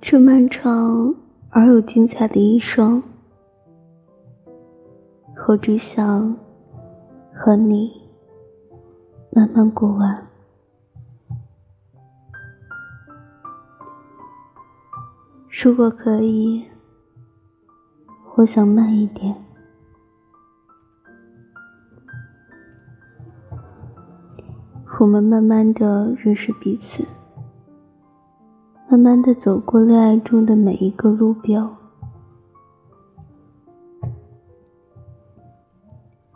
这漫长而又精彩的一生，我只想和你慢慢过完。如果可以，我想慢一点。我们慢慢的认识彼此。慢慢的走过恋爱中的每一个路标，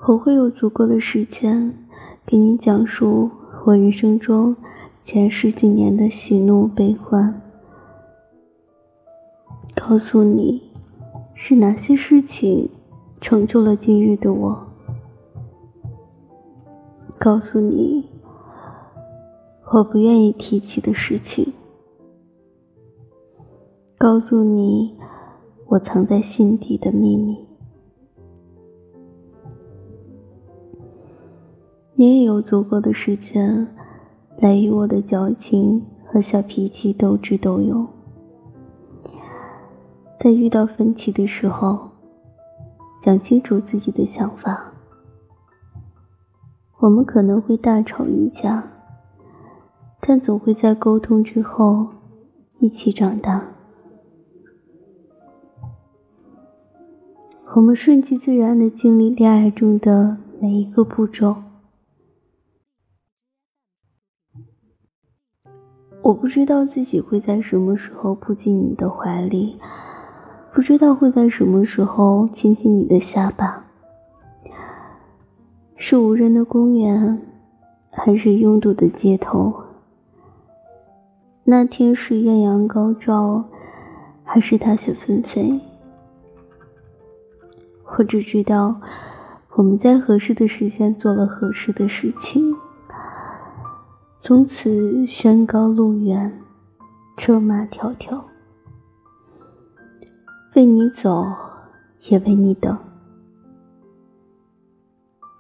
我会有足够的时间给你讲述我人生中前十几年的喜怒悲欢，告诉你是哪些事情成就了今日的我，告诉你我不愿意提起的事情。告诉你，我藏在心底的秘密。你也有足够的时间，来与我的矫情和小脾气斗智斗勇。在遇到分歧的时候，讲清楚自己的想法。我们可能会大吵一架，但总会在沟通之后一起长大。我们顺其自然的经历恋爱中的每一个步骤。我不知道自己会在什么时候扑进你的怀里，不知道会在什么时候亲亲你的下巴。是无人的公园，还是拥堵的街头？那天是艳阳高照，还是大雪纷飞？我只知道，我们在合适的时间做了合适的事情，从此山高路远，车马迢迢，为你走，也为你等。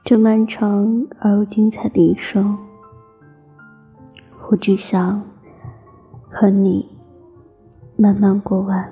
这漫长而又精彩的一生，我只想和你慢慢过完。